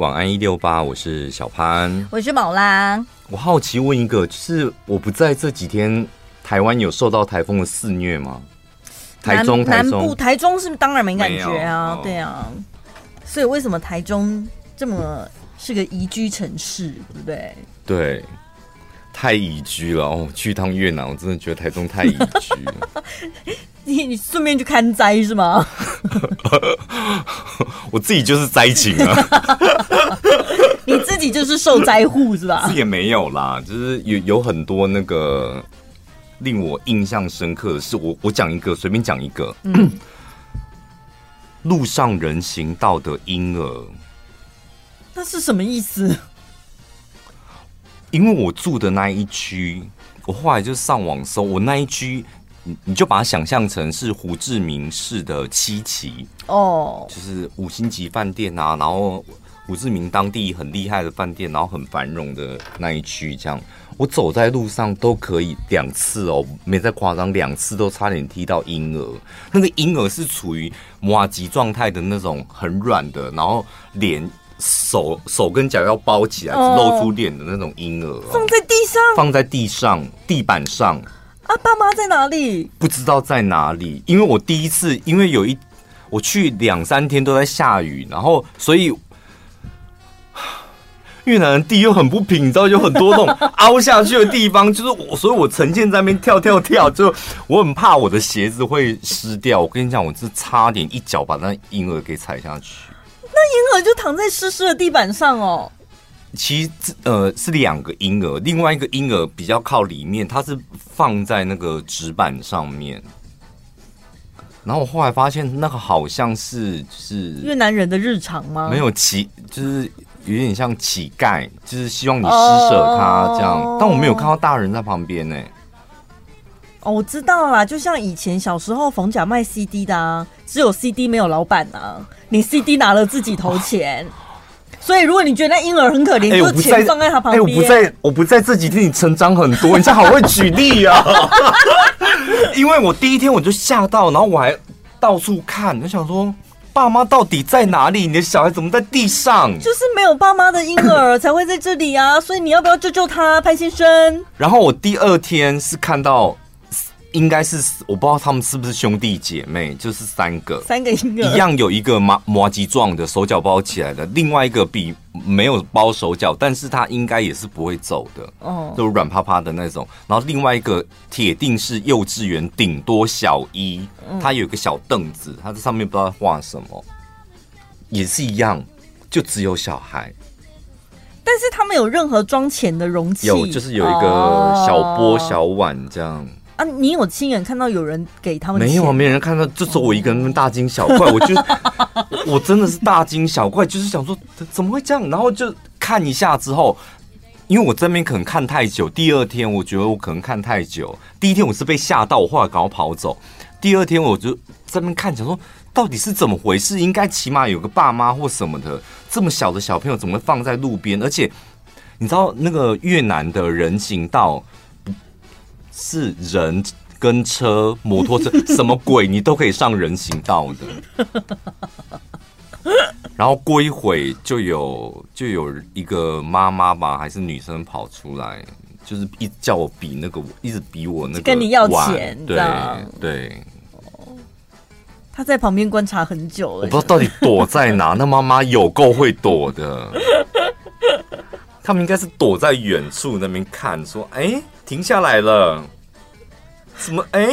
晚安一六八，我是小潘，我是宝拉。我好奇问一个，就是我不在这几天，台湾有受到台风的肆虐吗？台中、台中南部、台中是当然没感觉啊？哦、对啊，所以为什么台中这么是个宜居城市，对不对？对，太宜居了哦！去一趟越南，我真的觉得台中太宜居了。你你顺便去看灾是吗？我自己就是灾情啊！你自己就是受灾户是吧？是也没有啦，就是有有很多那个令我印象深刻的是，我我讲一个，随便讲一个。嗯，路上人行道的婴儿，那是什么意思？因为我住的那一区，我后来就上网搜，我那一区。你你就把它想象成是胡志明市的七期哦，就是五星级饭店啊，然后胡志明当地很厉害的饭店，然后很繁荣的那一区，这样我走在路上都可以两次哦，没在夸张，两次都差点踢到婴儿。那个婴儿是处于麻糬状态的那种很软的，然后脸手手跟脚要包起来，只露出脸的那种婴儿，放在地上，放在地上地板上。啊，爸妈在哪里？不知道在哪里，因为我第一次，因为有一我去两三天都在下雨，然后所以 越南的地又很不平，你知道有很多那种凹下去的地方，就是我，所以我呈现在那边跳跳跳，就我很怕我的鞋子会湿掉。我跟你讲，我是差点一脚把那婴儿给踩下去，那婴儿就躺在湿湿的地板上哦。其实呃是两个婴儿，另外一个婴儿比较靠里面，它是放在那个纸板上面。然后我后来发现，那个好像是就是越南人的日常吗？没有乞，就是有点像乞丐，就是希望你施舍他这样。Oh. 但我没有看到大人在旁边呢。哦，我知道啦，就像以前小时候逢甲卖 CD 的啊，只有 CD 没有老板啊，你 CD 拿了自己投钱。Oh. 所以，如果你觉得那婴儿很可怜，就钱放在他旁边。哎，我不在，我不在这几天，你成长很多，你这好会举例啊！因为我第一天我就吓到，然后我还到处看，我想说爸妈到底在哪里？你的小孩怎么在地上？就是没有爸妈的婴儿才会在这里啊！所以你要不要救救他，潘先生？然后我第二天是看到。应该是我不知道他们是不是兄弟姐妹，就是三个，三个一样，有一个麻麻吉状的手脚包起来的，另外一个比没有包手脚，但是他应该也是不会走的，哦，就软趴趴的那种。然后另外一个铁定是幼稚园，顶多小一，他有一个小凳子，他在上面不知道画什么，也是一样，就只有小孩，但是他们有任何装钱的容器，有就是有一个小钵小碗这样。啊！你有亲眼看到有人给他们？没有啊，没人看到，就只有我一个人大惊小怪。我就 我真的是大惊小怪，就是想说怎么会这样？然后就看一下之后，因为我这边可能看太久，第二天我觉得我可能看太久。第一天我是被吓到，我后来赶快跑走。第二天我就这边看，想说到底是怎么回事？应该起码有个爸妈或什么的。这么小的小朋友怎么会放在路边？而且你知道那个越南的人行道？是人跟车、摩托车，什么鬼你都可以上人行道的。然后过一会就有就有一个妈妈吧，还是女生跑出来，就是一叫我比那个，一直比我那个跟你要钱，对对。他在旁边观察很久了，我不知道到底躲在哪。那妈妈有够会躲的，他们应该是躲在远处那边看，说：“哎。”停下来了，怎么哎？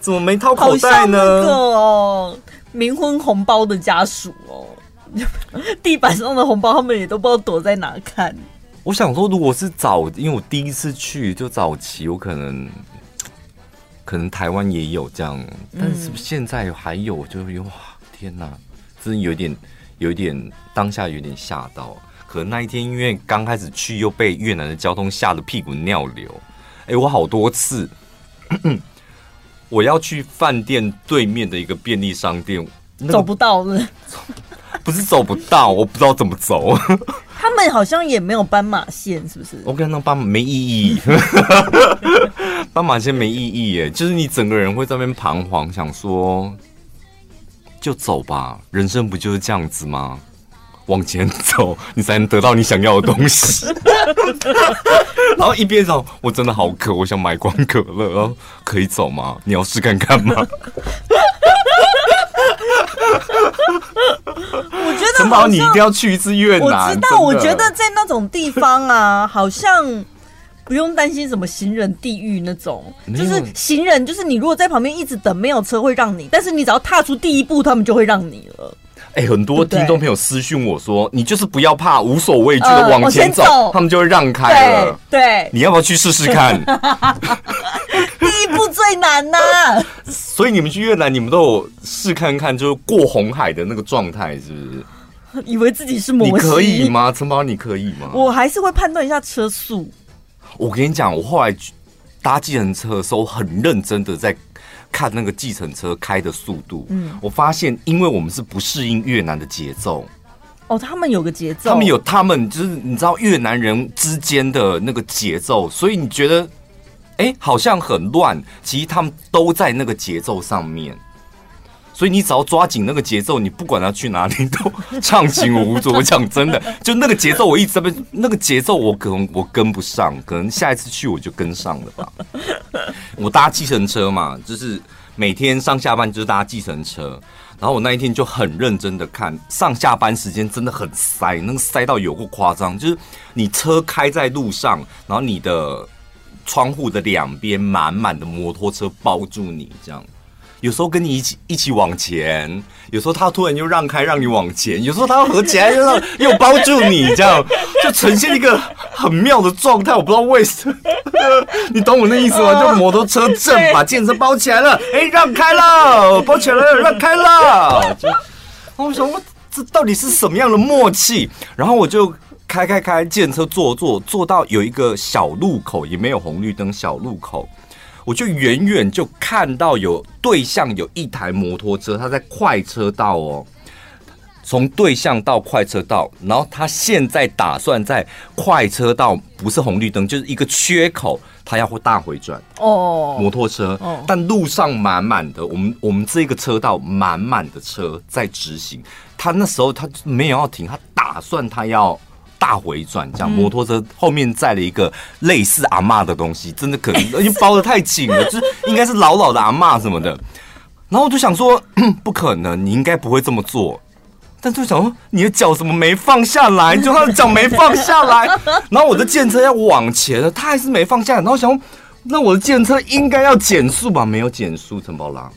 怎么没掏口袋呢？那个哦，冥婚红包的家属哦，地板上的红包他们也都不知道躲在哪看。我想说，如果是早，因为我第一次去就早期，我可能可能台湾也有这样，但是现在还有？就哇，天哪，真的有点有点当下有点吓到。可能那一天因为刚开始去，又被越南的交通吓得屁滚尿流。哎、欸，我好多次，我要去饭店对面的一个便利商店，那个、走不到 了，不是走不到，我不知道怎么走。他们好像也没有斑马线，是不是？我跟他斑马没意义，斑马线没意义耶，就是你整个人会在那边彷徨，想说就走吧，人生不就是这样子吗？往前走，你才能得到你想要的东西。然后一边走，我真的好渴，我想买罐可乐。然后可以走吗？你要试看看吗？我觉得陈宝，你一定要去一次越南。我知道，我觉得在那种地方啊，好像不用担心什么行人地狱那种。就是行人，就是你如果在旁边一直等，没有车会让你，但是你只要踏出第一步，他们就会让你了。哎、欸，很多听众朋友私讯我说，你就是不要怕，无所畏惧的往前走，呃、走他们就会让开了。对，对你要不要去试试看？第一步最难呐、啊。所以你们去越南，你们都有试看看，就是过红海的那个状态，是不是？以为自己是摩西？你可以吗？陈宝，你可以吗？我还是会判断一下车速。我跟你讲，我后来搭计程车的时候，很认真的在。看那个计程车开的速度，嗯，我发现，因为我们是不适应越南的节奏，哦，他们有个节奏，他们有他们就是你知道越南人之间的那个节奏，所以你觉得，哎，好像很乱，其实他们都在那个节奏上面。所以你只要抓紧那个节奏，你不管他去哪里都畅行无阻。我讲真的，就那个节奏，我一直在被那个节奏，我可能我跟不上，可能下一次去我就跟上了吧。我搭计程车嘛，就是每天上下班就是搭计程车，然后我那一天就很认真的看上下班时间真的很塞，那个塞到有够夸张，就是你车开在路上，然后你的窗户的两边满满的摩托车包住你这样。有时候跟你一起一起往前，有时候他突然又让开让你往前，有时候他要合起来又让又包住你，这样 就呈现一个很妙的状态。我不知道为什么，你懂我那意思吗？就摩托车正把健身包起来了，哎，让开了，包起来了，让开了。就我想我这到底是什么样的默契？然后我就开开开健车坐坐坐到有一个小路口，也没有红绿灯，小路口。我就远远就看到有对向有一台摩托车，他在快车道哦，从对向到快车道，然后他现在打算在快车道，不是红绿灯，就是一个缺口，他要大回转哦，摩托车，但路上满满的，我们我们这个车道满满的车在直行，他那时候他没有要停，他打算他要。大回转，这样摩托车后面载了一个类似阿嬷的东西，真的可能因为包的太紧了，就是应该是老老的阿嬷什么的。然后我就想说，不可能，你应该不会这么做。但就想说，你的脚怎么没放下来？就他的脚没放下来。然后我的电车要往前了，他还是没放下来。然后想说，那我的电车应该要减速吧？没有减速，陈宝拉，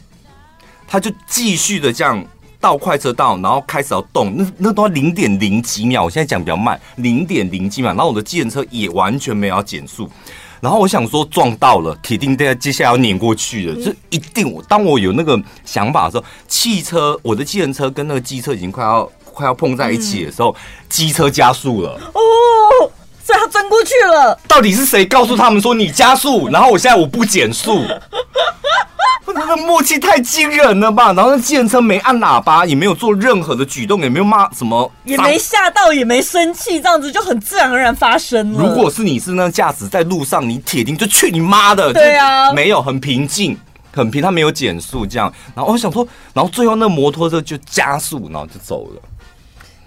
他就继续的这样。到快车道，然后开始要动，那那都要零点零几秒。我现在讲比较慢，零点零几秒。然后我的计程车也完全没有要减速。然后我想说撞到了，铁定在接下来要碾过去的，就一定。当我有那个想法的时候，汽车，我的计程车跟那个机车已经快要快要碰在一起的时候，机车加速了。哦，所以他钻过去了。到底是谁告诉他们说你加速？然后我现在我不减速。那个默契太惊人了吧！然后那计程车没按喇叭，也没有做任何的举动，也没有骂什么，也没吓到，也没生气，这样子就很自然而然发生了。如果是你是那驾驶在路上，你铁定就去你妈的！对啊，没有很平静，很平，他没有减速这样。然后我想说，然后最后那摩托车就加速，然后就走了。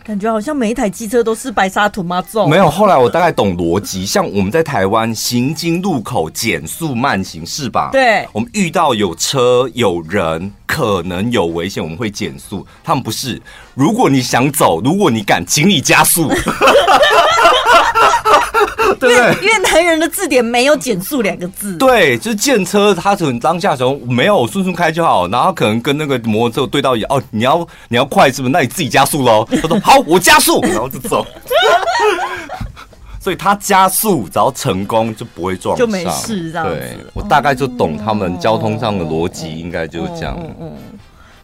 感觉好像每一台机车都是白沙屯妈祖。没有，后来我大概懂逻辑。像我们在台湾行经路口减速慢行是吧？对。我们遇到有车有人可能有危险，我们会减速。他们不是，如果你想走，如果你敢，请你加速。对，越南人的字典没有减速两个字。对，就是见车，他可能当下的时候没有，我顺顺开就好。然后可能跟那个摩托车对到眼，哦，你要你要快是不是？那你自己加速喽。他说好，我加速，然后就走。所以他加速，只要成功就不会撞上，就没事这样子。对，我大概就懂他们交通上的逻辑，应该就是这样。嗯嗯。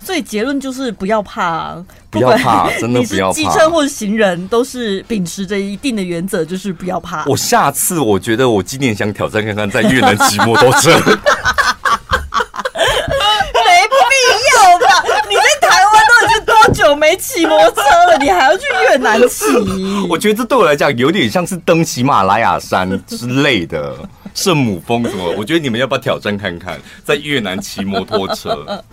所以结论就是不要怕，不要怕，真的不要怕。机车或者行人都是秉持着一定的原则，就是不要怕。我下次我觉得我今年想挑战看看在越南骑摩托车。没必要吧？你在台湾都已经多久没骑摩托车了？你还要去越南骑？我觉得这对我来讲有点像是登喜马拉雅山之类的圣母峰什么？我觉得你们要不要挑战看看在越南骑摩托车？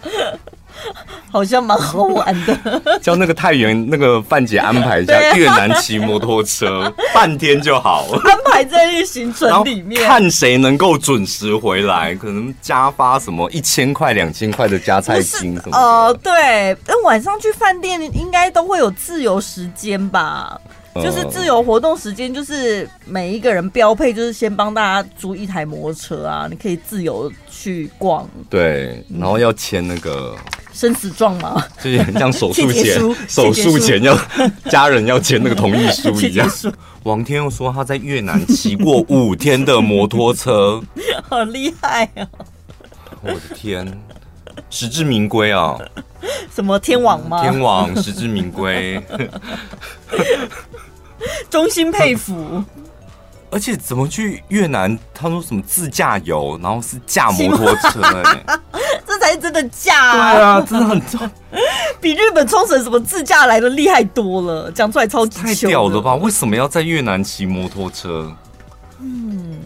好像蛮好玩的。叫那个太原那个范姐安排一下越南骑摩托车，半天就好，安排在那个行程里面，看谁能够准时回来，可能加发什么一千块、两千块的加菜金什么。呃，对，那晚上去饭店应该都会有自由时间吧？就是自由活动时间，就是每一个人标配，就是先帮大家租一台摩托车啊，你可以自由去逛。对，然后要签那个生死状嘛，就是很像手术 前，手术前要 家人要签那个同意书一样。王天佑说他在越南骑过五天的摩托车，好厉害啊！我的天，实至名归啊！什么天王吗？天王实至名归。衷心佩服，而且怎么去越南？他说什么自驾游，然后是驾摩托车，欸，这才是真的假啊！对啊，真的很重，比日本冲绳什么自驾来的厉害多了。讲出来超级太屌了吧？为什么要在越南骑摩托车？嗯，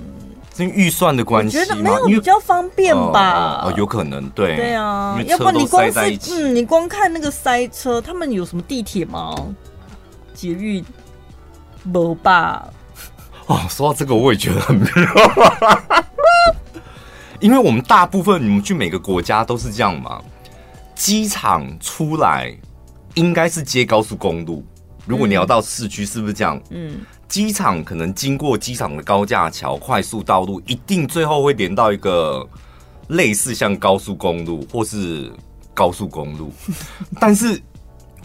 是预算的关系吗？觉得没有比较方便吧？哦，有可能，对对啊，要不然你光是嗯，你光看那个塞车，他们有什么地铁吗？捷运？没吧？哦，说到这个，我也觉得很妙，因为我们大部分你们去每个国家都是这样嘛。机场出来应该是接高速公路，如果你要到市区，是不是这样？嗯，机场可能经过机场的高架桥、快速道路，一定最后会连到一个类似像高速公路或是高速公路，但是。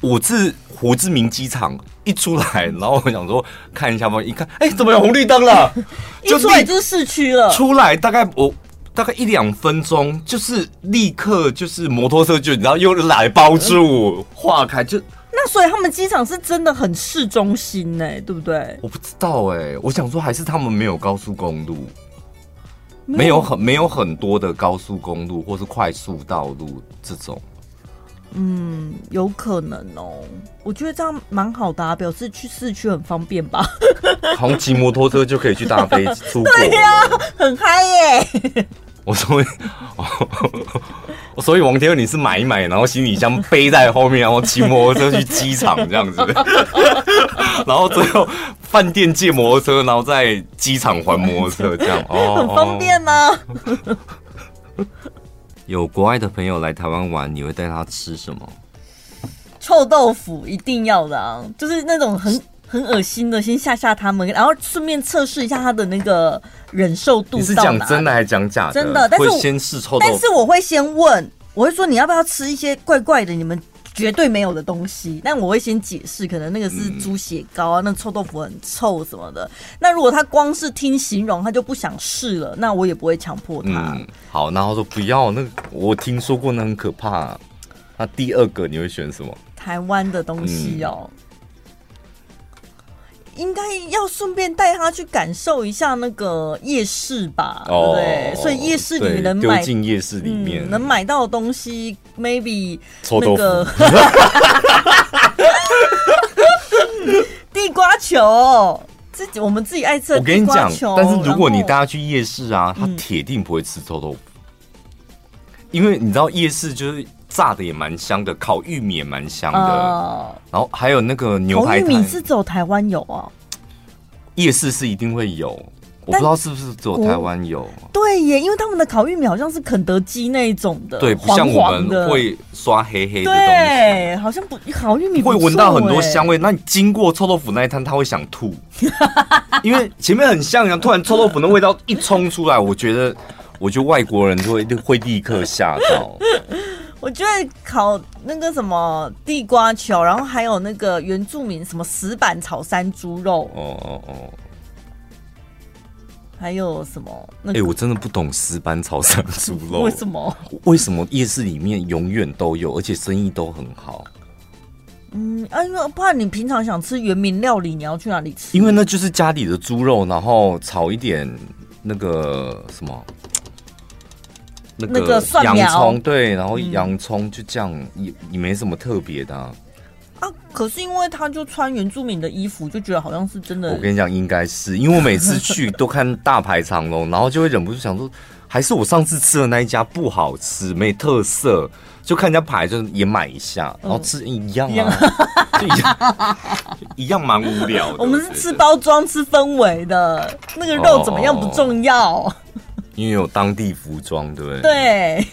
我自胡志明机场一出来，然后我想说看一下吧，一看，哎、欸，怎么有红绿灯了？一出来就是市区了。出来大概我大概一两分钟，就是立刻就是摩托车就然后又来包住化开就。那所以他们机场是真的很市中心呢、欸，对不对？我不知道哎、欸，我想说还是他们没有高速公路，没有很没有很多的高速公路或是快速道路这种。嗯，有可能哦。我觉得这样蛮好的啊，表示去市区很方便吧。好像骑摩托车就可以去搭飞机 出国。对呀、啊，很嗨耶！我所以，所以王天佑，你是买一买，然后行李箱背在后面，然后骑摩托车去机场这样子，然后最后饭店借摩托车，然后在机场还摩托车，这样哦，很方便吗？有国外的朋友来台湾玩，你会带他吃什么？臭豆腐一定要的啊，就是那种很很恶心的，先吓吓他们，然后顺便测试一下他的那个忍受度。你是讲真的还是讲假的？真的，但是会先试臭豆腐。但是我会先问，我会说你要不要吃一些怪怪的？你们。绝对没有的东西，但我会先解释，可能那个是猪血糕啊，嗯、那臭豆腐很臭什么的。那如果他光是听形容，他就不想试了，那我也不会强迫他。嗯，好，然后说不要那个，我听说过那很可怕、啊。那第二个你会选什么？台湾的东西哦。嗯应该要顺便带他去感受一下那个夜市吧，哦、对不对？所以夜市里能买进夜市里面、嗯、能买到的东西，maybe 那个 地瓜球，自己我们自己爱吃。我跟你讲，但是如果你带他去夜市啊，他铁定不会吃臭豆腐，嗯、因为你知道夜市就是。炸的也蛮香的，烤玉米也蛮香的，呃、然后还有那个牛排。烤玉米是只有台湾有哦？夜市是一定会有，我不知道是不是只有台湾有。对耶，因为他们的烤玉米好像是肯德基那一种的，对，不像我们会刷黑黑的东西。对，好像不烤玉米会闻到很多香味。那你经过臭豆腐那一摊，他会想吐，因为前面很香，然后突然臭豆腐的味道一冲出来，我觉得，我觉得外国人就会会立刻吓到。我觉得烤那个什么地瓜球，然后还有那个原住民什么石板炒山猪肉，哦哦哦，还有什么？哎、那个，欸，我真的不懂石板炒山猪肉，为什么？为什么夜市里面永远都有，而且生意都很好？嗯，啊，因为不然你平常想吃原民料理，你要去哪里吃？因为那就是家里的猪肉，然后炒一点那个什么。那个洋葱对，然后洋葱就这样，也也没什么特别的。啊，可是因为他就穿原住民的衣服，就觉得好像是真的。我跟你讲，应该是因为我每次去 都看大排长龙，然后就会忍不住想说，还是我上次吃的那一家不好吃，没特色，就看人家排就也买一下，然后吃一样啊，嗯、一样，一样蛮无聊的。我们是吃包装、吃氛围的，那个肉怎么样不重要，哦、因为有当地服装，对不对？对，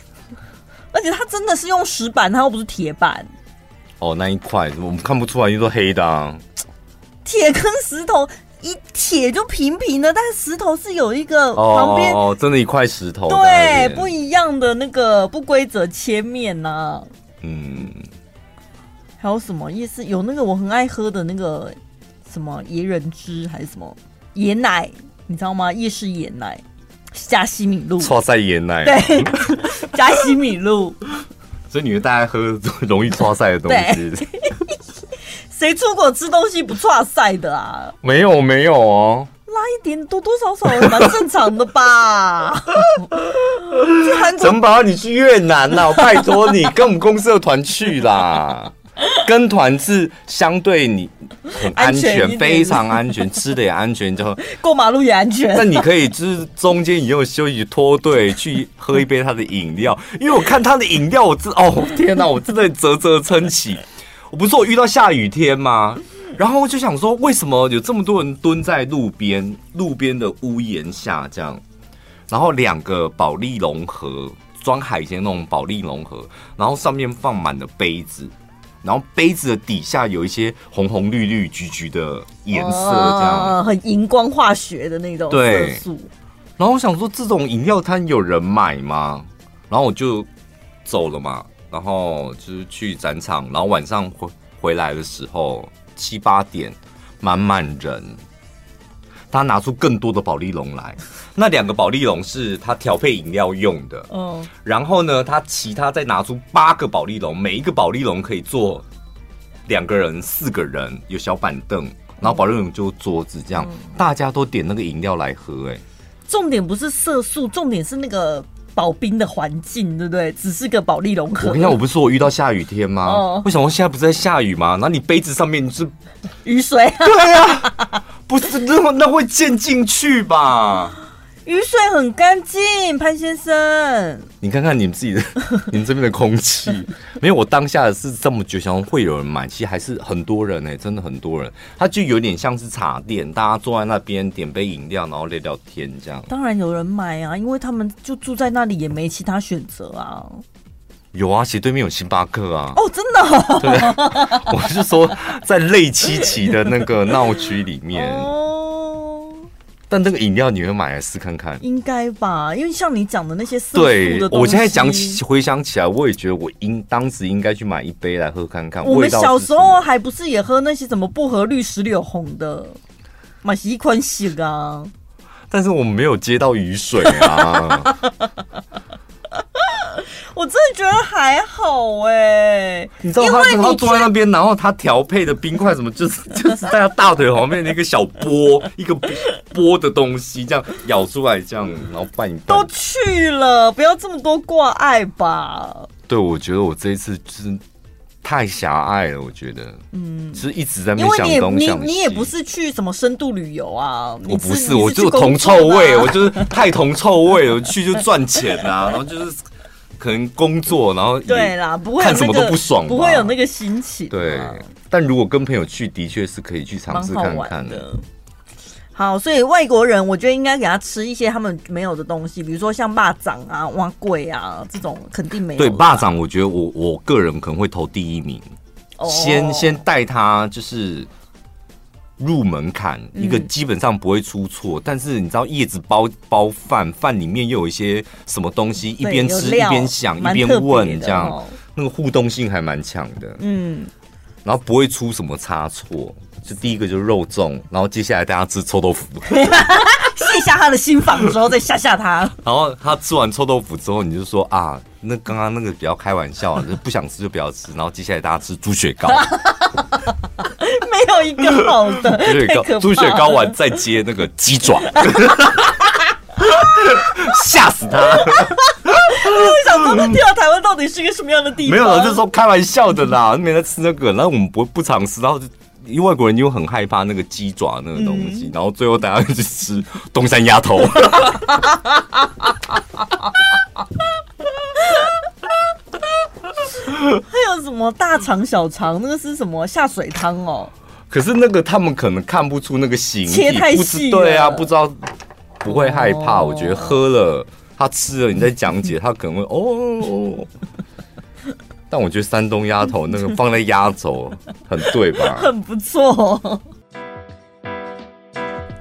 而且它真的是用石板，它又不是铁板。哦，那一块我们看不出来，因为都黑的啊。铁跟石头一铁就平平的，但是石头是有一个旁边哦，真的一块石头，对，不一样的那个不规则切面呐、啊。嗯，还有什么意思？有那个我很爱喝的那个什么椰仁汁还是什么椰奶，你知道吗？夜市椰奶加西米露，剉赛椰奶，对，加西米露。所以你们大家喝容易剉赛的东西，谁出国吃东西不剉赛的啊？没有没有哦，拉一点多多少少蛮正常的吧？怎么把你去越南了？拜托你跟我们公司的团去啦。跟团是相对你很安全，安全非常安全，吃的也安全，就 过马路也安全。那你可以就是中间也有休息脱队去喝一杯他的饮料，因为我看他的饮料，我真哦天哪，我真的啧啧称奇。我不是我遇到下雨天吗？然后我就想说，为什么有这么多人蹲在路边路边的屋檐下这样？然后两个保利龙盒装海鲜那种保利龙盒，然后上面放满了杯子。然后杯子的底下有一些红红绿绿橘橘的颜色，这样、哦、很荧光化学的那种色素。然后我想说，这种饮料摊有人买吗？然后我就走了嘛。然后就是去展场，然后晚上回回来的时候七八点，满满人。他拿出更多的保利龙来，那两个保利龙是他调配饮料用的。嗯，然后呢，他其他再拿出八个保利龙，每一个保利龙可以坐两个人、四个人，有小板凳，然后保利龙就桌子这样，大家都点那个饮料来喝。哎，重点不是色素，重点是那个保冰的环境，对不对？只是个保利龙。我跟你讲，我不是说我遇到下雨天吗？哦，为什么现在不是在下雨吗？然后你杯子上面是雨水。对呀。不是，那那会溅进去吧？雨水很干净，潘先生。你看看你们自己的，你们这边的空气，没有我当下的是这么久，想会有人买，其实还是很多人呢、欸，真的很多人。他就有点像是茶店，大家坐在那边点杯饮料，然后聊聊天这样。当然有人买啊，因为他们就住在那里，也没其他选择啊。有啊，斜对面有星巴克啊。哦，真的、哦。对，我是说在泪七期的那个闹区里面。哦。但那个饮料你会买来试看看？应该吧，因为像你讲的那些色素的东西，对，我现在讲起回想起来，我也觉得我应当时应该去买一杯来喝看看。我们小时候还不是也喝那些什么薄荷绿、石榴红的，买一款洗啊。但是我们没有接到雨水啊。我真的觉得还好哎、欸，你知道他他坐在那边，然后他调配的冰块什么，就是 就是在他大腿旁边的一个小波，一个波的东西，这样咬出来，这样然后拌一拌。都去了，不要这么多挂碍吧。对，我觉得我这一次就是太狭隘了，我觉得，嗯，就是一直在那边想东想西。你你也不是去什么深度旅游啊？我不是，我就铜臭味，我就是太铜臭味，我去就赚钱啊，然后就是。可能工作，然后对啦，不会看什么都不爽，不会有那个心情。对，但如果跟朋友去，的确是可以去尝试看看的。好，所以外国人，我觉得应该给他吃一些他们没有的东西，比如说像蚂蚱啊、碗粿啊这种，肯定没有。对，蚂蚱，我觉得我我个人可能会投第一名，哦、先先带他就是。入门槛一个基本上不会出错，嗯、但是你知道叶子包包饭，饭里面又有一些什么东西，一边吃一边想一边问，这样那个互动性还蛮强的。嗯，然后不会出什么差错。就第一个就是肉粽，然后接下来大家吃臭豆腐，卸下他的心防之后再吓吓他。然后他吃完臭豆腐之后，你就说啊，那刚刚那个比较开玩笑，就不想吃就不要吃。然后接下来大家吃猪血糕。没有一个好的，猪血糕，猪血糕完再接那个鸡爪，吓死他！我想说，天啊，台湾到底是一个什么样的地方？没有了，就是说开玩笑的啦，没在吃那个，然后我们不不常吃，然后就因为外国人就很害怕那个鸡爪那个东西，嗯、然后最后大家就去吃东山鸭头。还有什么大肠小肠？那个是什么下水汤哦？可是那个他们可能看不出那个形体，切太细，对啊，不知道不会害怕。哦、我觉得喝了他吃了，你再讲解，他可能会哦。但我觉得山东鸭头那个放在压轴很对吧？很不错。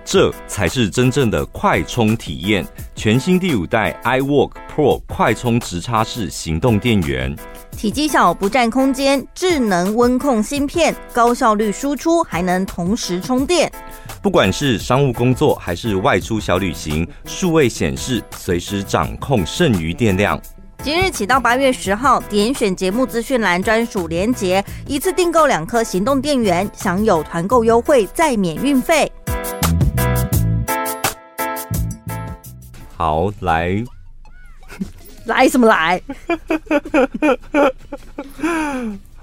这才是真正的快充体验。全新第五代 iWork Pro 快充直插式行动电源，体积小不占空间，智能温控芯片，高效率输出，还能同时充电。不管是商务工作还是外出小旅行，数位显示随时掌控剩余电量。即日起到八月十号，点选节目资讯栏专属连结，一次订购两颗行动电源，享有团购优惠，再免运费。好，来，来什么来？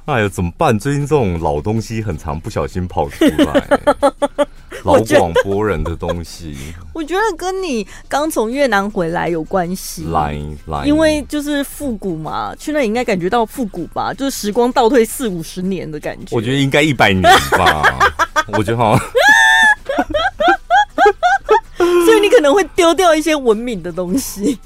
哎呀，怎么办？最近这种老东西很常不小心跑出来，老广播人的东西。我觉得跟你刚从越南回来有关系。来来，因为就是复古嘛，去那里应该感觉到复古吧，就是时光倒退四五十年的感觉。我觉得应该一百年吧，我觉得好像。所以你可能会丢掉一些文明的东西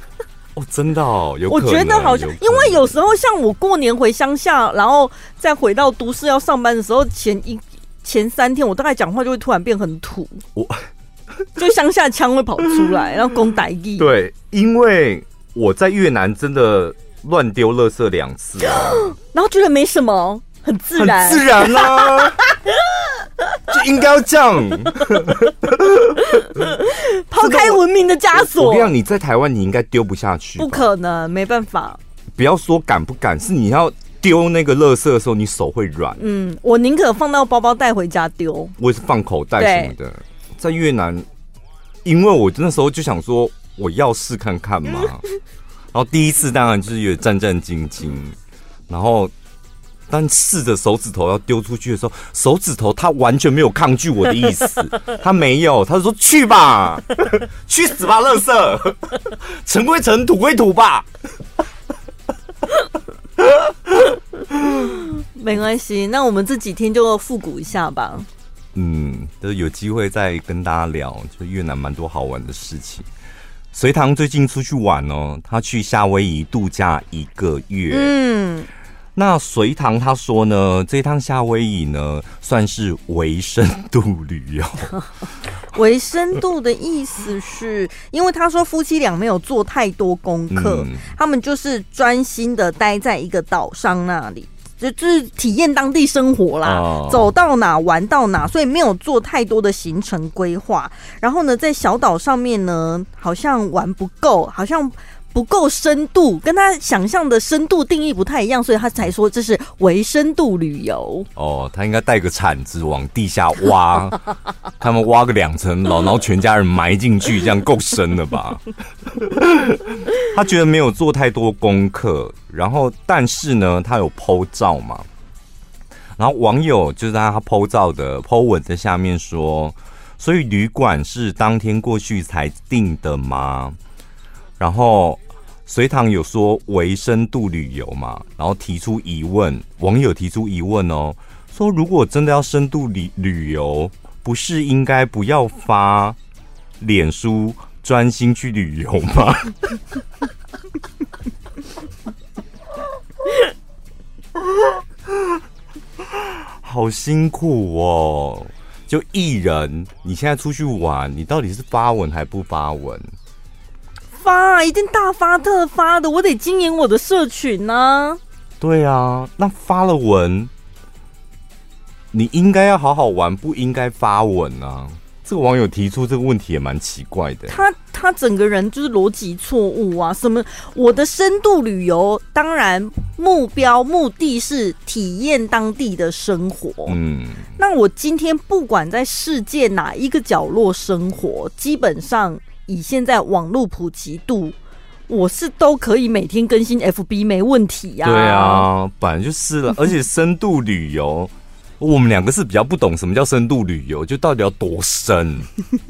哦，真的哦，有。我觉得好像，因为有时候像我过年回乡下，然后再回到都市要上班的时候，前一前三天我大概讲话就会突然变很土，我 就乡下腔会跑出来，然后攻台语。对，因为我在越南真的乱丢垃圾两次啊，然后觉得没什么，很自然，自然啊。就应该要这样，抛开文明的枷锁。我跟你讲，你在台湾你应该丢不下去，不可能，没办法。不要说敢不敢，是你要丢那个垃圾的时候，你手会软。嗯，我宁可放到包包带回家丢。我也是放口袋什么的。在越南，因为我那时候就想说，我要试看看嘛。然后第一次当然就是有战战兢兢，然后。但试着手指头要丢出去的时候，手指头他完全没有抗拒我的意思，他没有，他就说去吧，去死吧，垃圾，尘归尘，土归土吧。没关系，那我们这几天就复古一下吧。嗯，就是有机会再跟大家聊，就越南蛮多好玩的事情。隋唐最近出去玩哦，他去夏威夷度假一个月。嗯。那隋唐他说呢，这趟夏威夷呢算是维深度旅游。维深度的意思是因为他说夫妻俩没有做太多功课，嗯、他们就是专心的待在一个岛上那里，就就是体验当地生活啦，哦、走到哪玩到哪，所以没有做太多的行程规划。然后呢，在小岛上面呢，好像玩不够，好像。不够深度，跟他想象的深度定义不太一样，所以他才说这是微深度旅游。哦，他应该带个铲子往地下挖，他们挖个两层楼，然后全家人埋进去，这样够深了吧？他觉得没有做太多功课，然后但是呢，他有 po 照嘛，然后网友就在他 po 照的 po 文在下面说，所以旅馆是当天过去才订的吗？然后隋唐有说微深度旅游嘛，然后提出疑问，网友提出疑问哦，说如果真的要深度旅旅游，不是应该不要发脸书，专心去旅游吗？好辛苦哦，就艺人，你现在出去玩，你到底是发文还不发文？发一定大发特发的，我得经营我的社群呢、啊。对啊，那发了文，你应该要好好玩，不应该发文啊。这个网友提出这个问题也蛮奇怪的。他他整个人就是逻辑错误啊！什么？我的深度旅游，当然目标目的是体验当地的生活。嗯，那我今天不管在世界哪一个角落生活，基本上。以现在网络普及度，我是都可以每天更新 FB 没问题呀。对啊，本来就是了。而且深度旅游，我们两个是比较不懂什么叫深度旅游，就到底要多深，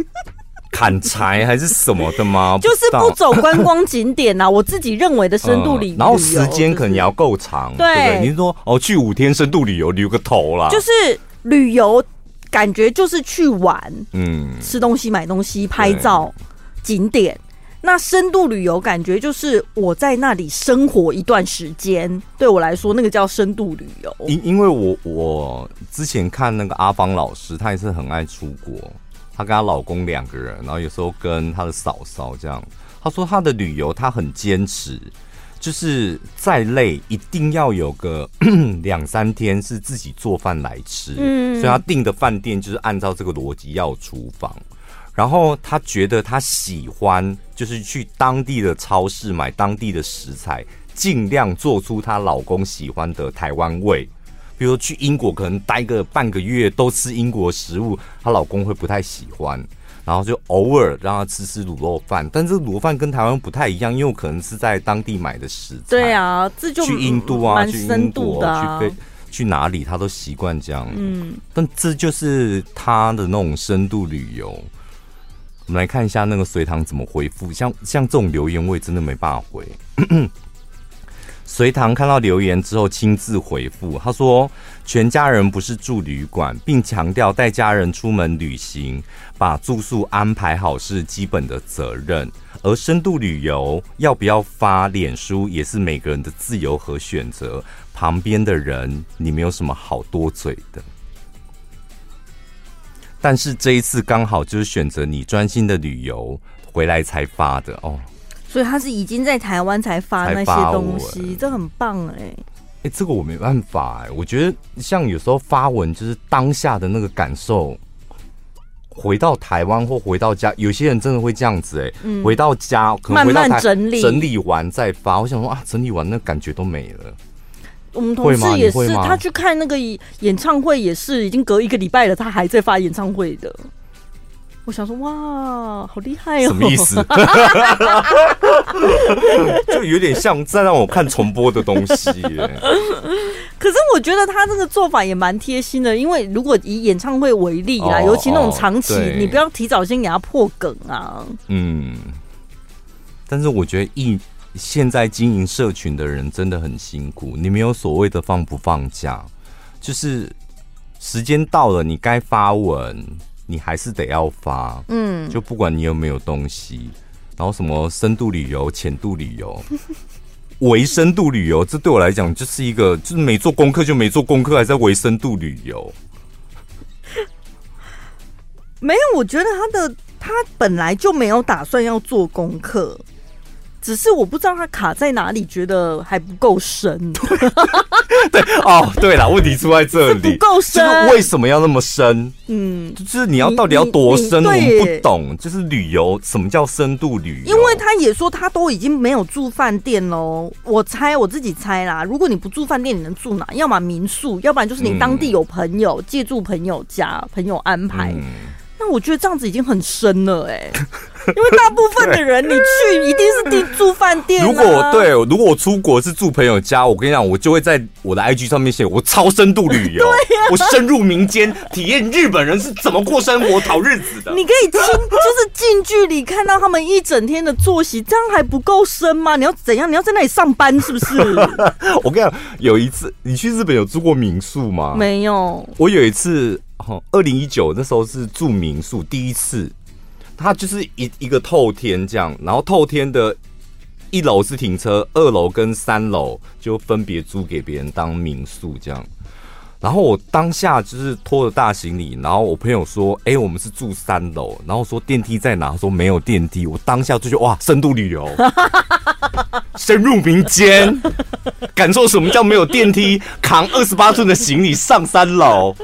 砍柴还是什么的吗？就是不走观光景点呐。我自己认为的深度旅游，然后时间可能也要够长。对，你说哦，去五天深度旅游，旅个头啦。就是旅游，感觉就是去玩，嗯，吃东西、买东西、拍照、景点。那深度旅游感觉就是我在那里生活一段时间，对我来说那个叫深度旅游。因因为我我之前看那个阿芳老师，她也是很爱出国，她跟她老公两个人，然后有时候跟她的嫂嫂这样。她说她的旅游她很坚持，就是再累一定要有个 两三天是自己做饭来吃，嗯，所以她订的饭店就是按照这个逻辑要厨房。然后她觉得她喜欢，就是去当地的超市买当地的食材，尽量做出她老公喜欢的台湾味。比如去英国，可能待个半个月都吃英国食物，她老公会不太喜欢。然后就偶尔让她吃吃卤肉饭，但是卤肉饭跟台湾不太一样，因为我可能是在当地买的食材。对啊，这就去印度啊，去英国啊，去飞去哪里，他都习惯这样。嗯，但这就是他的那种深度旅游。我们来看一下那个隋唐怎么回复，像像这种留言我也真的没办法回。隋唐看到留言之后亲自回复，他说：“全家人不是住旅馆，并强调带家人出门旅行，把住宿安排好是基本的责任。而深度旅游要不要发脸书，也是每个人的自由和选择。旁边的人，你没有什么好多嘴的。”但是这一次刚好就是选择你专心的旅游回来才发的哦，所以他是已经在台湾才发那些东西，这很棒哎！哎，这个我没办法哎，我觉得像有时候发文就是当下的那个感受，回到台湾或回到家，有些人真的会这样子哎，嗯、回到家可能回到台慢慢整理整理完再发，我想说啊，整理完那感觉都没了。我们同事也是，他去看那个演唱会也是，已经隔一个礼拜了，他还在发演唱会的。我想说，哇，好厉害哦！什么意思？就有点像在让我看重播的东西耶。可是我觉得他这个做法也蛮贴心的，因为如果以演唱会为例啦，尤其那种长期，你不要提早先给他破梗啊。嗯，但是我觉得一。现在经营社群的人真的很辛苦，你没有所谓的放不放假，就是时间到了，你该发文，你还是得要发，嗯，就不管你有没有东西，然后什么深度旅游、浅度旅游、微深度旅游，这对我来讲就是一个，就是没做功课就没做功课，还在微深度旅游。没有，我觉得他的他本来就没有打算要做功课。只是我不知道它卡在哪里，觉得还不够深。对哦，对了，问题出在这里，不够深。为什么要那么深？嗯，就是你要到底要多深？我们不懂。就是旅游，什么叫深度旅游？因为他也说他都已经没有住饭店喽。我猜我自己猜啦，如果你不住饭店，你能住哪？要么民宿，要不然就是你当地有朋友，嗯、借住朋友家，朋友安排。嗯、那我觉得这样子已经很深了，哎。因为大部分的人，你去一定是订住饭店。如果我对，如果我出国是住朋友家，我跟你讲，我就会在我的 IG 上面写我超深度旅游，我深入民间，体验日本人是怎么过生活、讨日子的。你可以亲，就是近距离看到他们一整天的作息，这样还不够深吗？你要怎样？你要在那里上班是不是？我跟你讲，有一次你去日本有住过民宿吗？没有。我有一次，二零一九那时候是住民宿，第一次。它就是一一个透天这样，然后透天的一楼是停车，二楼跟三楼就分别租给别人当民宿这样。然后我当下就是拖着大行李，然后我朋友说：“哎、我们是住三楼。”然后说电梯在哪？说没有电梯。我当下就觉得哇，深度旅游，深入民间，感受什么叫没有电梯，扛二十八吨的行李上三楼。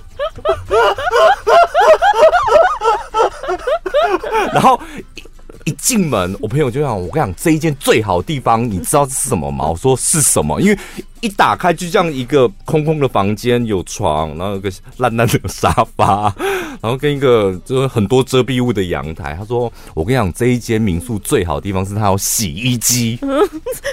然后一一进门，我朋友就讲：“我跟你讲，这一间最好的地方，你知道是什么吗？”我说：“是什么？”因为一打开就这样一个空空的房间，有床，然后有个烂烂的沙发，然后跟一个就是很多遮蔽物的阳台。他说：“我跟你讲，这一间民宿最好的地方是它有洗衣机，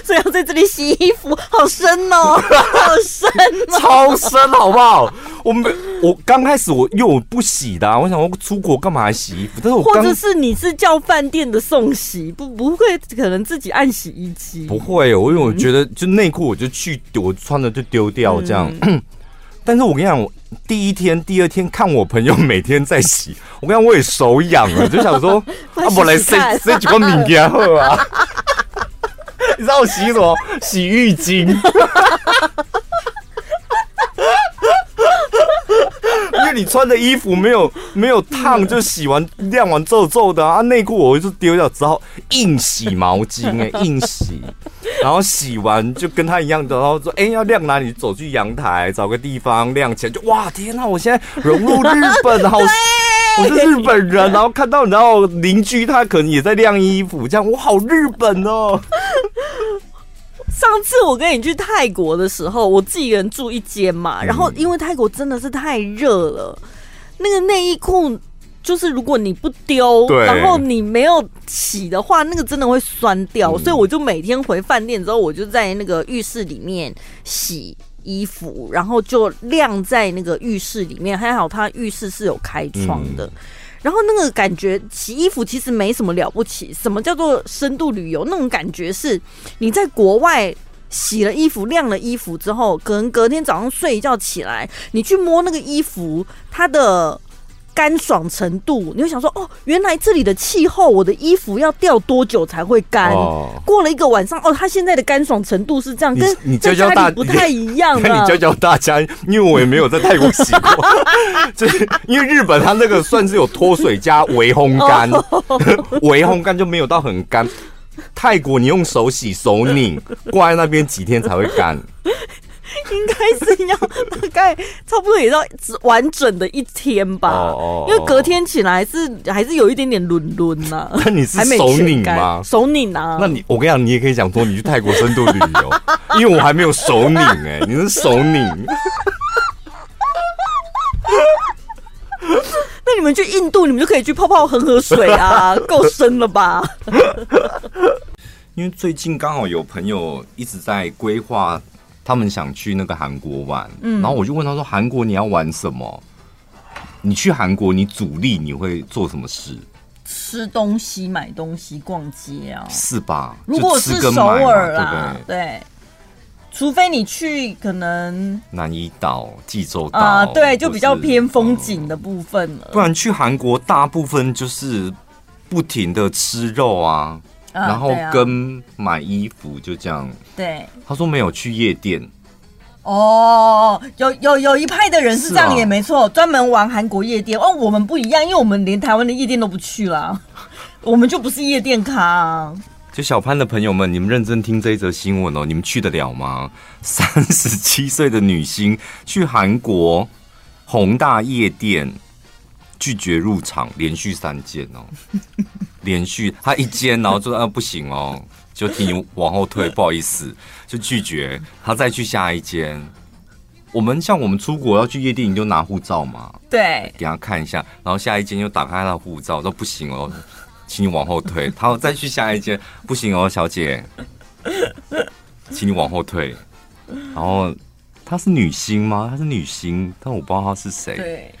所以要在这里洗衣服，好深哦，好深哦，超深，好不好？我们我刚开始我因为我不洗的、啊，我想我出国干嘛还洗衣服？但是我或者是你是叫饭店的送洗，不不会可能自己按洗衣机？不会，我因为我觉得就内裤我就去。”我穿了就丢掉这样，嗯、但是我跟你讲，我第一天、第二天看我朋友每天在洗，我跟你讲，我也手痒了，就想说，啊，我来洗洗几个米给喝啊！你知道我洗什么？洗浴巾。因为你穿的衣服没有没有烫，就洗完晾完皱皱的啊，内裤我就丢掉，只好硬洗毛巾哎、欸，硬洗，然后洗完就跟他一样的，然后说哎、欸、要晾哪里？走去阳台找个地方晾起来，就哇天哪！我现在融入日本，好，我是日本人，然后看到然后邻居他可能也在晾衣服，这样我好日本哦。上次我跟你去泰国的时候，我自己一个人住一间嘛，然后因为泰国真的是太热了，那个内衣裤就是如果你不丢，然后你没有洗的话，那个真的会酸掉，所以我就每天回饭店之后，我就在那个浴室里面洗衣服，然后就晾在那个浴室里面。还好它浴室是有开窗的。然后那个感觉，洗衣服其实没什么了不起。什么叫做深度旅游？那种感觉是你在国外洗了衣服、晾了衣服之后，可能隔天早上睡一觉起来，你去摸那个衣服，它的。干爽程度，你会想说哦，原来这里的气候，我的衣服要掉多久才会干？哦、过了一个晚上，哦，它现在的干爽程度是这样，跟你教教大家不太一样。那 你教教大家，因为我也没有在泰国洗过，就是因为日本它那个算是有脱水加微烘干，微烘干就没有到很干。泰国你用手洗手拧，挂在那边几天才会干。应该是要大概差不多也要完整的一天吧，哦、因为隔天起来是还是有一点点轮轮呐。那你是手拧吗？手拧啊？那你我跟你讲，你也可以讲说你去泰国深度旅游，因为我还没有手拧哎，你是手拧。那你们去印度，你们就可以去泡泡恒河水啊，够深了吧？因为最近刚好有朋友一直在规划。他们想去那个韩国玩，嗯，然后我就问他说：“韩国你要玩什么？你去韩国你主力你会做什么事？吃东西、买东西、逛街啊，是吧？如果是首尔啦，对，对，除非你去可能南怡岛、济州岛啊，对，就比较偏风景的部分了。不然去韩国大部分就是不停的吃肉啊。”然后跟买衣服就这样。对，他说没有去夜店。哦，有有有一派的人是这样也没错，专门玩韩国夜店。哦，我们不一样，因为我们连台湾的夜店都不去了，我们就不是夜店咖啊。就小潘的朋友们，你们认真听这一则新闻哦，你们去得了吗？三十七岁的女星去韩国宏大夜店。拒绝入场，连续三件哦，连续他一间，然后就说啊不行哦，就替你往后退，不好意思，就拒绝他再去下一间。我们像我们出国要去夜店，你就拿护照嘛，对，给他看一下，然后下一间又打开他的护照，说不行哦，请你往后退。他再去下一间，不行哦，小姐，请你往后退。然后她是女星吗？她是女星，但我不知道她是谁。对。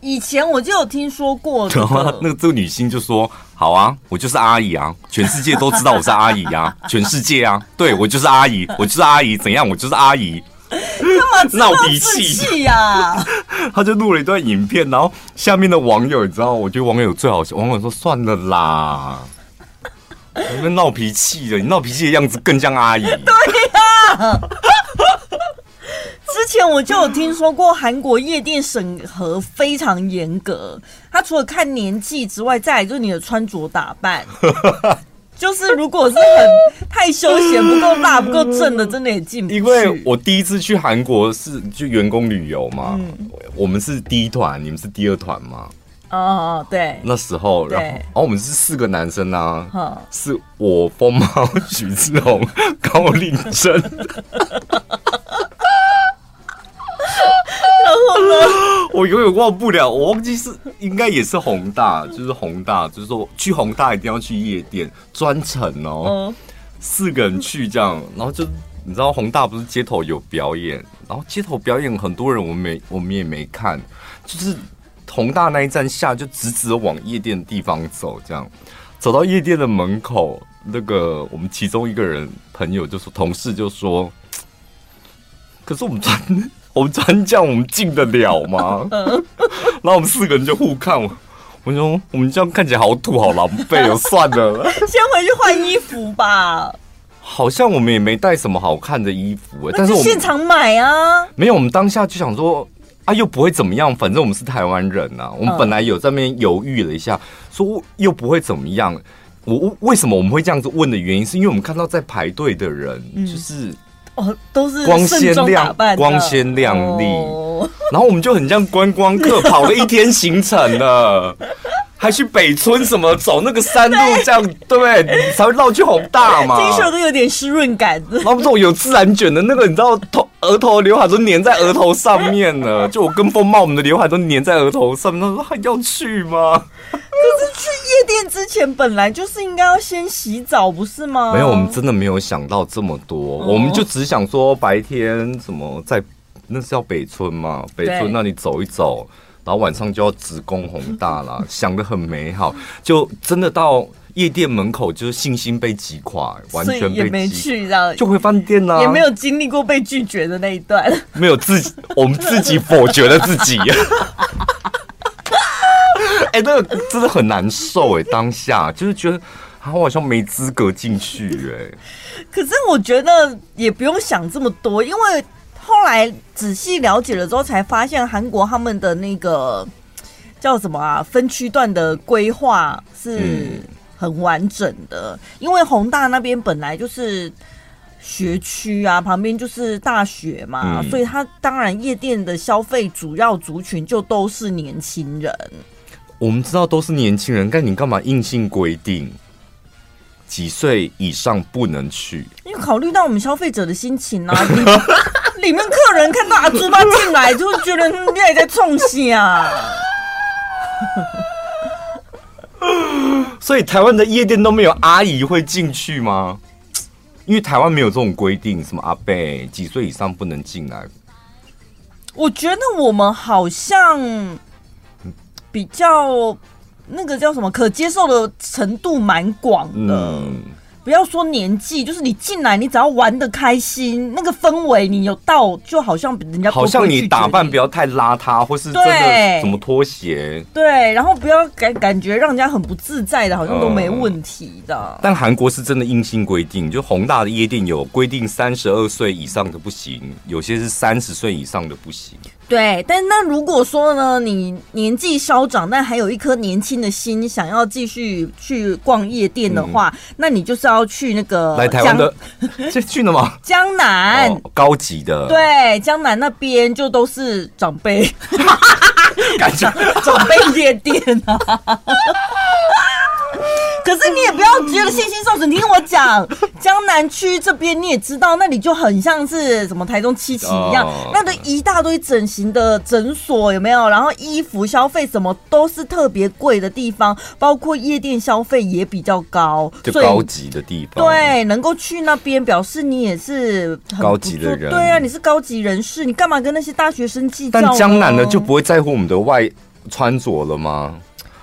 以前我就有听说过，然后那个这个女星就说：“好啊，我就是阿姨啊，全世界都知道我是阿姨啊，全世界啊，对我就是阿姨，我就是阿姨，怎样？我就是阿姨。”干嘛闹脾气呀？他就录了一段影片，然后下面的网友你知道，我觉得网友最好笑，网友说：“算了啦，你们闹脾气的，你闹脾气的样子更像阿姨。”对呀。之前我就有听说过，韩国夜店审核非常严格。他除了看年纪之外，再来就是你的穿着打扮。就是如果是很太休闲、不够辣、不够正的，真的也进不去。因为我第一次去韩国是去员工旅游嘛，嗯、我们是第一团，你们是第二团嘛。哦，对，那时候，然后，然后我们是四个男生啊，是我风猫、许志宏、高令珍，我永远忘不了，我忘记是应该也是宏大，就是宏大，就是说去宏大一定要去夜店，专程哦，四个人去这样，然后就你知道宏大不是街头有表演，然后街头表演很多人我们没我们也没看，就是。宏大那一站下就直直的往夜店的地方走，这样走到夜店的门口，那个我们其中一个人朋友就说，同事就说：“ 可是我们穿我们穿这样，我们进得了吗？” 然后我们四个人就互看，我我说：“我们这样看起来好土，好狼狈，哦，算了，先回去换衣服吧。”好像我们也没带什么好看的衣服，哎，但是我们现场买啊，没有，我们当下就想说。啊，又不会怎么样，反正我们是台湾人呐、啊。我们本来有在那边犹豫了一下，说又不会怎么样。我为什么我们会这样子问的原因，是因为我们看到在排队的人，就是哦，都是光鲜亮、光鲜亮丽，然后我们就很像观光客，跑了一天行程了。还去北村什么走那个山路这样 对不对？你才会绕去好大嘛。听说都有点湿润感。然后这种有自然卷的那个，你知道头额头刘海都粘在额头上面了。就我跟风帽，我们的刘海都粘在额头上面。他说还要去吗？可是去夜店之前本来就是应该要先洗澡，不是吗？没有，我们真的没有想到这么多。我们就只想说白天什么在那是叫北村嘛，北村那里走一走。然后晚上就要直攻宏大了，想的很美好，就真的到夜店门口，就是信心被击垮，完全被没去，这样就回饭店了，也没有经历过被拒绝的那一段，没有自己，我们自己否决了自己。哎、欸，那个真的很难受哎，当下就是觉得啊，我好像没资格进去哎。可是我觉得也不用想这么多，因为。后来仔细了解了之后，才发现韩国他们的那个叫什么啊，分区段的规划是很完整的。嗯、因为宏大那边本来就是学区啊，旁边就是大学嘛，嗯、所以他当然夜店的消费主要族群就都是年轻人。我们知道都是年轻人，但你干嘛硬性规定几岁以上不能去？因为考虑到我们消费者的心情啊。里面 客人看到阿猪爸进来，就会觉得你也在冲戏啊。所以台湾的夜店都没有阿姨会进去吗？因为台湾没有这种规定，什么阿贝几岁以上不能进来。我觉得我们好像比较那个叫什么，可接受的程度蛮广的。嗯不要说年纪，就是你进来，你只要玩的开心，那个氛围你有到，就好像人家。好像你打扮不要太邋遢，或是真的什么拖鞋。对，然后不要感感觉让人家很不自在的，好像都没问题的。嗯、但韩国是真的硬性规定，就宏大的夜店有规定，三十二岁以上的不行，有些是三十岁以上的不行。对，但那如果说呢，你年纪稍长，但还有一颗年轻的心，想要继续去逛夜店的话，嗯、那你就是要去那个来台湾的，这 去了吗？江南、哦，高级的，对，江南那边就都是长辈，感觉。长辈夜店啊。可是你也不要觉得信心受损，你听我讲，江南区这边你也知道，那里就很像是什么台中七期一样，那个一大堆整形的诊所有没有？然后衣服消费什么都是特别贵的地方，包括夜店消费也比较高，就高级的地方。对，能够去那边表示你也是很高级的人。对啊，你是高级人士，你干嘛跟那些大学生计较？但江南的就不会在乎我们的外穿着了吗？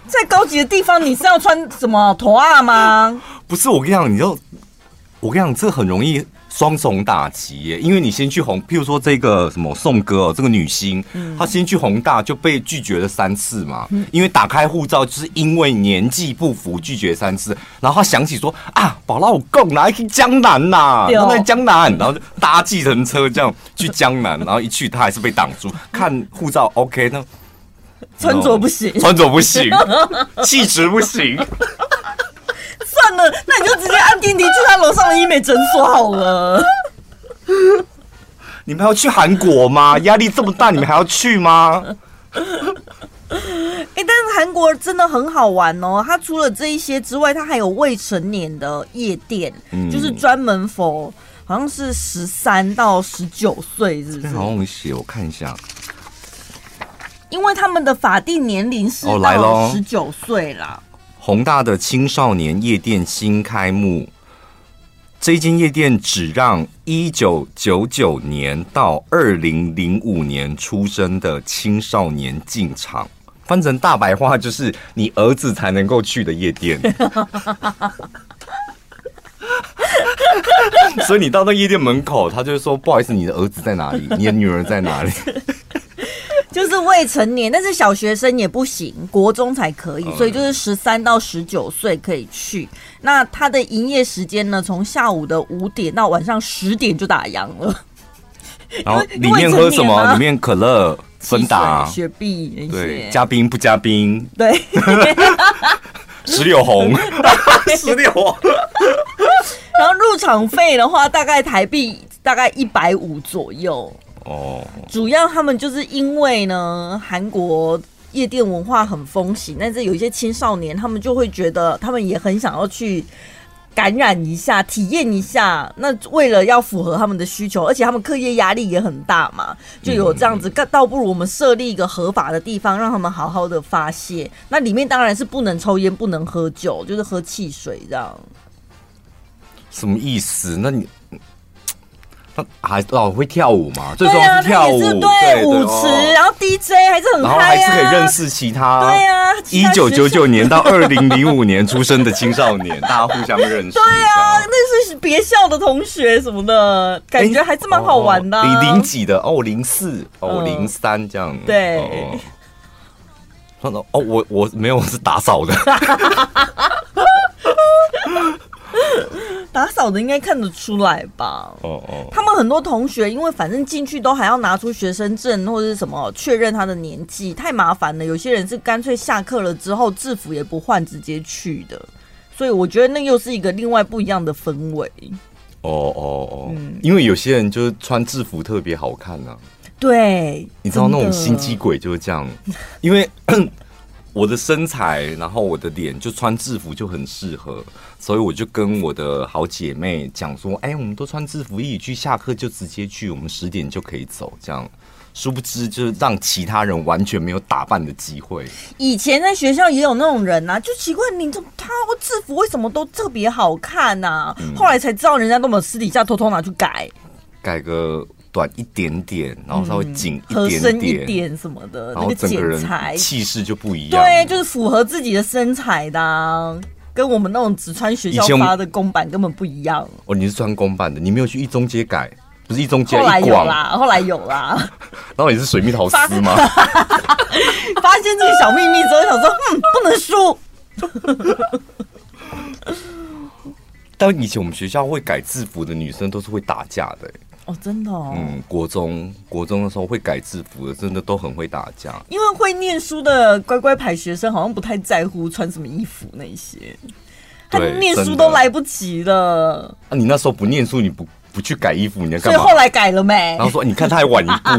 在高级的地方，你是要穿什么头啊吗？不是，我跟你讲，你就我跟你讲，这很容易双重打击耶。因为你先去红，譬如说这个什么宋哥，这个女星，嗯、她先去宏大就被拒绝了三次嘛。嗯、因为打开护照，就是因为年纪不符拒绝三次。然后她想起说啊，宝拉我够哪去江南呐、啊？在江南，然后就搭计程车这样去江南，然后一去她还是被挡住，看护照 OK 那。穿着不行，穿着不行，气质不行。算了，那你就直接按电梯去他楼上的医美诊所好了。你们还要去韩国吗？压力这么大，你们还要去吗？哎、欸，但是韩国真的很好玩哦。它除了这一些之外，它还有未成年的夜店，嗯、就是专门 for 好像是十三到十九岁，是不是？好像写，我看一下。因为他们的法定年龄是到十九岁啦。宏大的青少年夜店新开幕，这间夜店只让一九九九年到二零零五年出生的青少年进场。翻成大白话就是你儿子才能够去的夜店。所以你到那夜店门口，他就会说：“不好意思，你的儿子在哪里？你的女儿在哪里？”就是未成年，但是小学生也不行，国中才可以，所以就是十三到十九岁可以去。那它的营业时间呢？从下午的五点到晚上十点就打烊了。然后里面喝什么？里面可乐、芬达、雪碧，对，加冰不加冰？对，石榴红，石榴 红。然后入场费的话，大概台币大概一百五左右。哦，主要他们就是因为呢，韩国夜店文化很风行，但是有一些青少年，他们就会觉得他们也很想要去感染一下、体验一下。那为了要符合他们的需求，而且他们课业压力也很大嘛，就有这样子，倒不如我们设立一个合法的地方，让他们好好的发泄。那里面当然是不能抽烟、不能喝酒，就是喝汽水这样。什么意思？那你？他还老会跳舞嘛？最重要是跳舞，对，对舞池，然后 DJ 还是很嗨啊，然后还是可以认识其他。对啊，一九九九年到二零零五年出生的青少年，大家互相认识。对啊，那是别校的同学什么的，感觉还是蛮好玩的。你零几的？哦，零四，哦，零三这样。对。哦，我我没有，我是打扫的。打扫的应该看得出来吧？哦哦，他们很多同学，因为反正进去都还要拿出学生证或者是什么确认他的年纪，太麻烦了。有些人是干脆下课了之后制服也不换直接去的，所以我觉得那又是一个另外不一样的氛围。哦哦哦，嗯，因为有些人就是穿制服特别好看呢、啊。对，你知道那种心机鬼就是这样，因为。我的身材，然后我的脸就穿制服就很适合，所以我就跟我的好姐妹讲说：“哎，我们都穿制服一起去，下课就直接去，我们十点就可以走。”这样，殊不知就是让其他人完全没有打扮的机会。以前在学校也有那种人啊，就奇怪，你这他制服为什么都特别好看啊？嗯、后来才知道，人家都没有私底下偷偷拿去改，改个。短一点点，然后稍微紧一点点，什么的，然后整个人气势就不一样。对，就是符合自己的身材的，啊，跟我们那种只穿学校发的公版根本不一样。哦，你是穿公版的，你没有去一中街改，不是一中街，后来有啦，后来有啦。然后你是水蜜桃丝吗？发现这个小秘密之后，想说，嗯，不能输。但以前我们学校会改制服的女生都是会打架的。哦，真的哦。嗯，国中国中的时候会改制服的，真的都很会打架。因为会念书的乖乖牌学生好像不太在乎穿什么衣服那些，他念书都来不及了。啊，你那时候不念书，你不不去改衣服，你要干嘛？所以后来改了没？然后说，你看他还晚一步，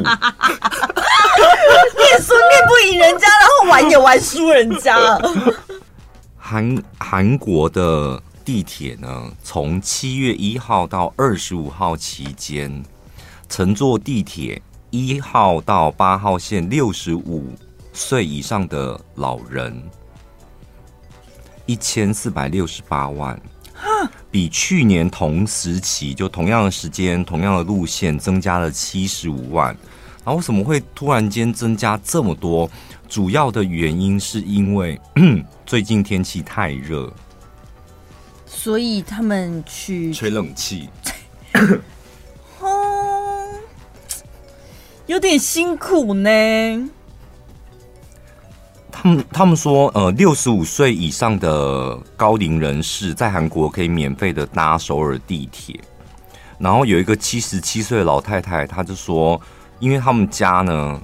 念书念不赢人家，然后玩也玩输人家。韩韩国的。地铁呢，从七月一号到二十五号期间，乘坐地铁一号到八号线六十五岁以上的老人一千四百六十八万，比去年同时期就同样的时间、同样的路线增加了七十五万。然后为什么会突然间增加这么多？主要的原因是因为 最近天气太热。所以他们去吹冷气，哦，有点辛苦呢。他们他们说，呃，六十五岁以上的高龄人士在韩国可以免费的搭首尔地铁。然后有一个七十七岁的老太太，她就说，因为他们家呢，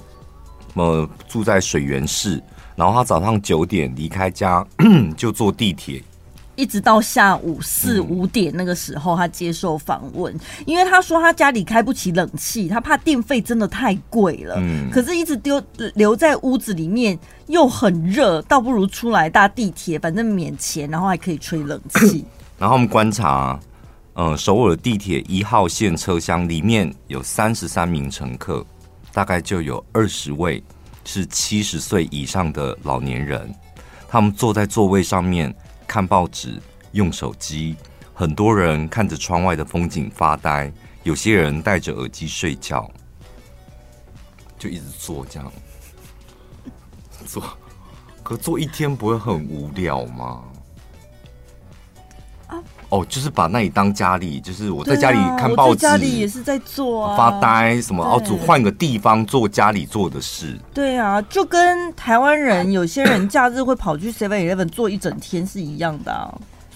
呃，住在水源市，然后她早上九点离开家 就坐地铁。一直到下午四五点那个时候，他接受访问，因为他说他家里开不起冷气，他怕电费真的太贵了。嗯，可是一直丢留在屋子里面又很热，倒不如出来搭地铁，反正免钱，然后还可以吹冷气。然后我们观察，嗯，首尔地铁一号线车厢里面有三十三名乘客，大概就有二十位是七十岁以上的老年人，他们坐在座位上面。看报纸、用手机，很多人看着窗外的风景发呆，有些人戴着耳机睡觉，就一直坐这样坐。可坐一天不会很无聊吗？啊、哦，就是把那里当家里，就是我在家里看报纸，家里也是在做啊，发呆什么，哦，就换个地方做家里做的事。对啊，就跟台湾人 有些人假日会跑去 Seven Eleven 做一整天是一样的啊，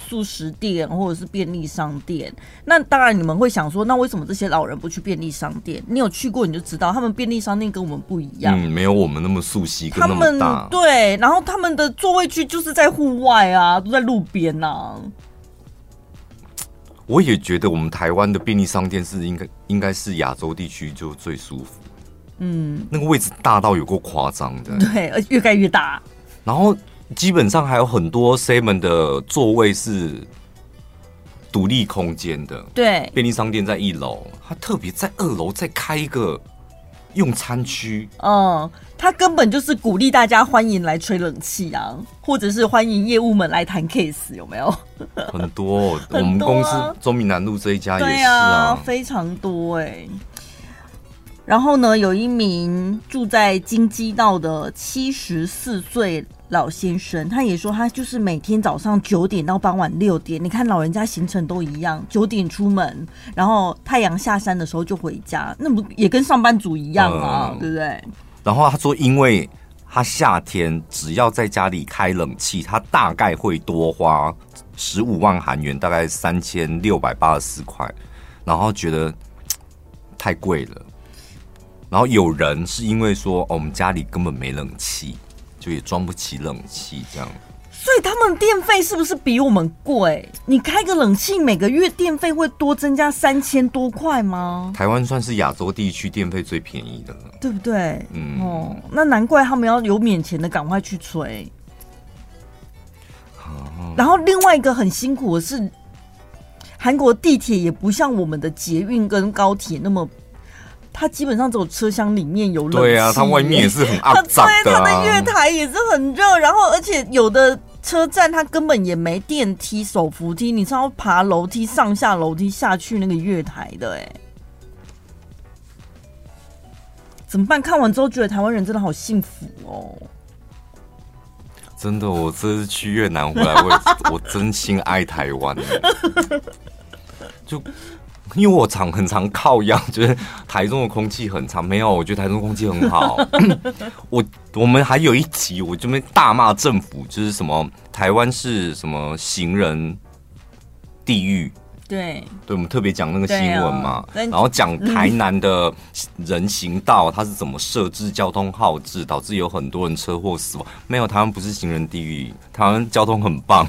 速食店或者是便利商店。那当然你们会想说，那为什么这些老人不去便利商店？你有去过你就知道，他们便利商店跟我们不一样，嗯，没有我们那么熟悉，跟那么大。对，然后他们的座位区就是在户外啊，都在路边啊。我也觉得我们台湾的便利商店是应该应该是亚洲地区就最舒服，嗯，那个位置大到有够夸张的，对，而且越盖越大。然后基本上还有很多 seven 的座位是独立空间的，对，便利商店在一楼，它特别在二楼再开一个用餐区，嗯。他根本就是鼓励大家欢迎来吹冷气啊，或者是欢迎业务们来谈 case，有没有？很多，很多啊、我们公司中民南路这一家也是啊，啊非常多哎、欸。然后呢，有一名住在金鸡道的七十四岁老先生，他也说他就是每天早上九点到傍晚六点，你看老人家行程都一样，九点出门，然后太阳下山的时候就回家，那不也跟上班族一样啊？嗯、对不对？然后他说，因为他夏天只要在家里开冷气，他大概会多花十五万韩元，大概三千六百八十四块，然后觉得太贵了。然后有人是因为说，我们家里根本没冷气，就也装不起冷气这样。所以他们电费是不是比我们贵？你开个冷气，每个月电费会多增加三千多块吗？台湾算是亚洲地区电费最便宜的了，对不对？嗯，哦，那难怪他们要有免钱的，赶快去吹。嗯、然后另外一个很辛苦的是，韩国地铁也不像我们的捷运跟高铁那么。它基本上只有车厢里面有冷气，对啊，它外面也是很 肮脏的，啊，它的月台也是很热，然后而且有的车站它根本也没电梯、手扶梯，你是要爬楼梯上下楼梯下去那个月台的，哎，怎么办？看完之后觉得台湾人真的好幸福哦，真的，我这次去越南回来，我我真心爱台湾，就。因为我常很常靠腰，觉得台中的空气很差。没有，我觉得台中空气很好。我我们还有一集，我这边大骂政府，就是什么台湾是什么行人地狱。对，对，我们特别讲那个新闻嘛，啊、然后讲台南的人行道，它是怎么设置交通号志，导致有很多人车祸死亡。没有，台湾不是行人地狱，台湾交通很棒。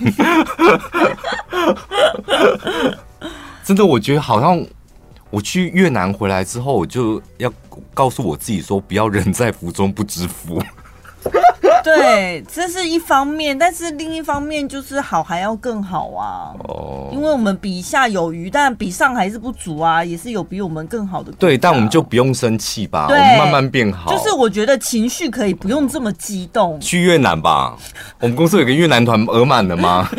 真的，我觉得好像我去越南回来之后，我就要告诉我自己说，不要人在福中不知福。对，这是一方面，但是另一方面就是好还要更好啊。哦，因为我们比下有余，但比上还是不足啊，也是有比我们更好的。对，但我们就不用生气吧，我们慢慢变好。就是我觉得情绪可以不用这么激动。去越南吧，我们公司有个越南团额满了吗？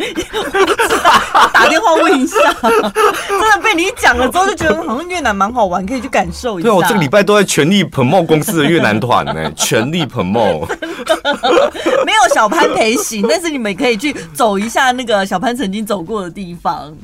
打电话问一下，真的被你讲了之后，就觉得好像越南蛮好玩，可以去感受一下。对，我这个礼拜都在全力 promote 公司的越南团呢，全力 promote。没有小潘陪行，但是你们可以去走一下那个小潘曾经走过的地方。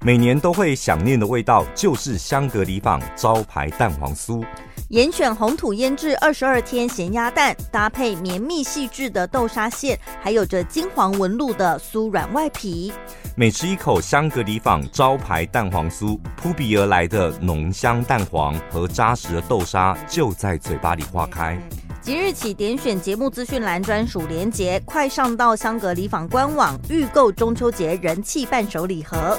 每年都会想念的味道，就是香格里坊招牌蛋黄酥。严选红土腌制二十二天咸鸭蛋，搭配绵密细致的豆沙馅，还有着金黄纹路的酥软外皮。每吃一口香格里坊招牌蛋黄酥，扑鼻而来的浓香蛋黄和扎实的豆沙就在嘴巴里化开。即日起点选节目资讯栏专属连结，快上到香格里坊官网预购中秋节人气伴手礼盒。